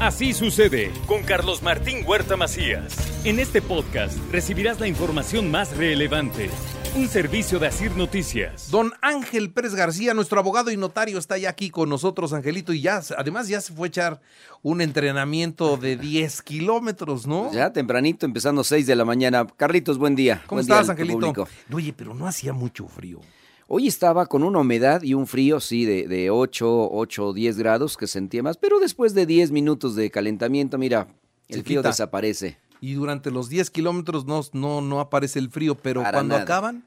Así sucede con Carlos Martín Huerta Macías. En este podcast recibirás la información más relevante. Un servicio de Asir Noticias. Don Ángel Pérez García, nuestro abogado y notario, está ya aquí con nosotros, Angelito, y ya, además ya se fue a echar un entrenamiento de 10 kilómetros, ¿no? Ya tempranito, empezando 6 de la mañana. Carlitos, buen día. ¿Cómo Buen día estás, al Angelito? público. Oye, pero no hacía mucho frío. Hoy estaba con una humedad y un frío, sí, de, de 8, 8 o 10 grados que sentía más, pero después de 10 minutos de calentamiento, mira, el Se frío quita. desaparece. Y durante los 10 kilómetros no, no, no aparece el frío, pero Para cuando nada. acaban,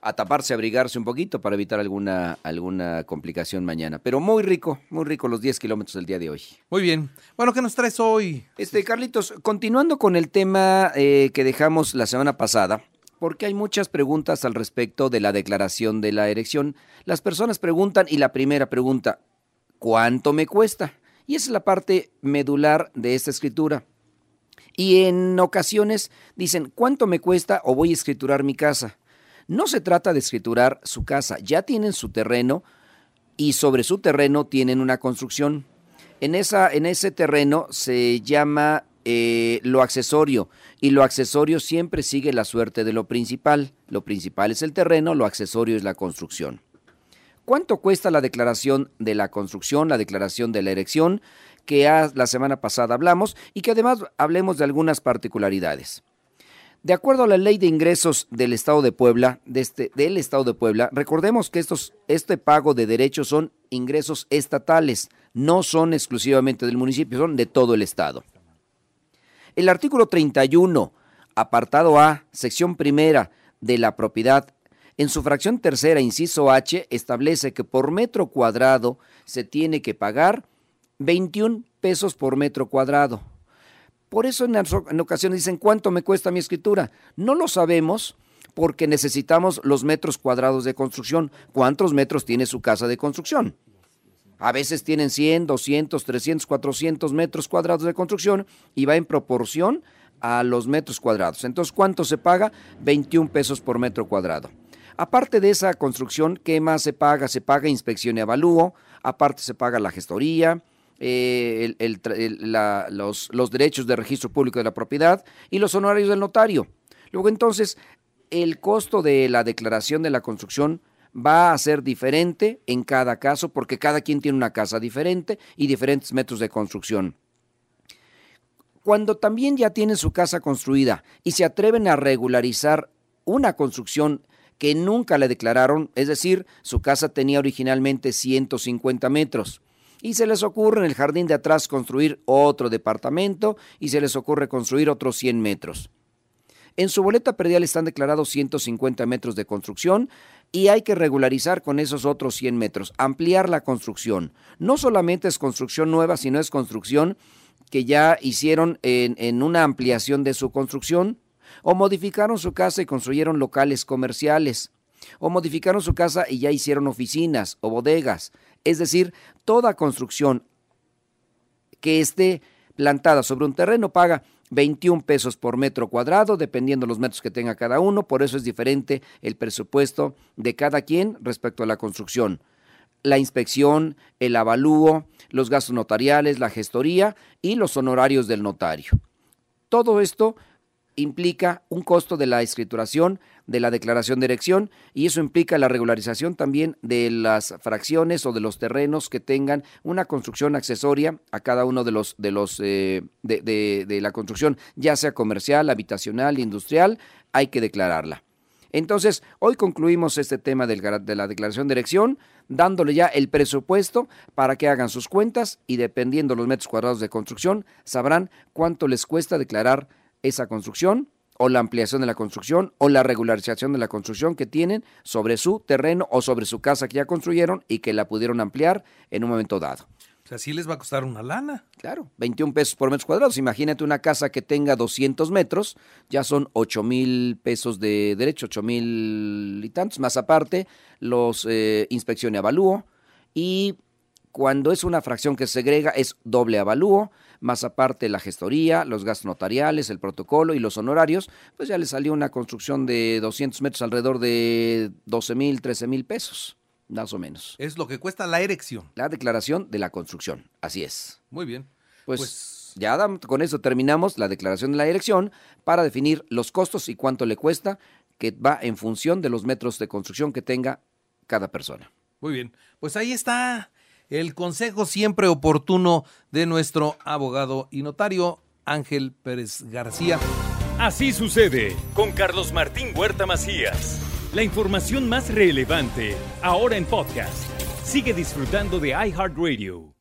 A taparse, abrigarse un poquito para evitar alguna, alguna complicación mañana. Pero muy rico, muy rico los 10 kilómetros del día de hoy. muy bien. Bueno, ¿qué nos traes hoy? Este, Carlitos, continuando con el tema eh, que dejamos la semana pasada, porque hay muchas preguntas al respecto de la declaración de la erección. Las personas preguntan y la primera pregunta, ¿cuánto me cuesta? Y esa es la parte medular de esta escritura. Y en ocasiones dicen, ¿cuánto me cuesta o voy a escriturar mi casa? No se trata de escriturar su casa, ya tienen su terreno y sobre su terreno tienen una construcción. En, esa, en ese terreno se llama eh, lo accesorio y lo accesorio siempre sigue la suerte de lo principal. Lo principal es el terreno, lo accesorio es la construcción. ¿Cuánto cuesta la declaración de la construcción, la declaración de la erección, que la semana pasada hablamos y que además hablemos de algunas particularidades? De acuerdo a la ley de ingresos del Estado de Puebla, de este- del Estado de Puebla, recordemos que estos, este pago de derechos son ingresos estatales, no son exclusivamente del municipio, son de todo el Estado. El artículo 31, apartado A, sección primera de la propiedad, en su fracción tercera, inciso H, establece que por metro cuadrado se tiene que pagar 21 pesos por metro cuadrado. Por eso en, as- en ocasiones dicen, ¿cuánto me cuesta mi escritura? No lo sabemos porque necesitamos los metros cuadrados de construcción. ¿Cuántos metros tiene su casa de construcción? A veces tienen 100, 200, 300, 400 metros cuadrados de construcción y va en proporción a los metros cuadrados. Entonces, ¿cuánto se paga? 21 pesos por metro cuadrado. Aparte de esa construcción, ¿qué más se paga? Se paga inspección y avalúo, aparte se paga la gestoría, eh, los derechos de registro público de la propiedad y los honorarios del notario. Luego entonces, el costo de la declaración de la construcción va a ser diferente en cada caso porque cada quien tiene una casa diferente y diferentes metros de construcción. Cuando también ya tienen su casa construida y se atreven a regularizar una construcción que nunca le declararon, es decir, su casa tenía originalmente 150 metros, y se les ocurre en el jardín de atrás construir otro departamento y se les ocurre construir otros 100 metros. En su boleta predial están declarados 150 metros de construcción y hay que regularizar con esos otros 100 metros, ampliar la construcción. No solamente es construcción nueva, sino es construcción que ya hicieron en, en una ampliación de su construcción, o modificaron su casa y construyeron locales comerciales, o modificaron su casa y ya hicieron oficinas o bodegas. Es decir, toda construcción que esté plantada sobre un terreno paga 21 pesos por metro cuadrado, dependiendo los metros que tenga cada uno, por eso es diferente el presupuesto de cada quien respecto a la construcción. La inspección, el avalúo, los gastos notariales, la gestoría y los honorarios del notario. Todo esto implica un costo de la escrituración, de la declaración de erección, y eso implica la regularización también de las fracciones o de los terrenos que tengan una construcción accesoria a cada uno de los de los eh, de, de- la construcción, ya sea comercial, habitacional, industrial, hay que declararla. Entonces, hoy concluimos este tema de la declaración de erección, dándole ya el presupuesto para que hagan sus cuentas y dependiendo los metros cuadrados de construcción, sabrán cuánto les cuesta declarar esa construcción o la ampliación de la construcción o la regularización de la construcción que tienen sobre su terreno o sobre su casa que ya construyeron y que la pudieron ampliar en un momento dado. O sea, sí les va a costar una lana. Claro, 21 pesos por metro cuadrados. Imagínate una casa que tenga 200 metros, ya son 8 mil pesos de derecho, 8 mil y tantos, más aparte los eh, inspección y avalúo. Y cuando es una fracción que se segrega es doble avalúo, más aparte la gestoría, los gastos notariales, el protocolo y los honorarios, pues ya le salió una construcción de 200 metros alrededor de 12 mil, 13 mil pesos, más o menos. Es lo que cuesta la erección. La declaración de la construcción, así es. Muy bien. Pues, Pues- ya Adam, con eso terminamos la declaración de la erección para definir los costos y cuánto le cuesta, que va en función de los metros de construcción que tenga cada persona. Muy bien, pues ahí está el consejo siempre oportuno de nuestro abogado y notario Ángel Pérez García. Así sucede con Carlos Martín Huerta Macías. La información más relevante ahora en podcast. Sigue disfrutando de iHeartRadio.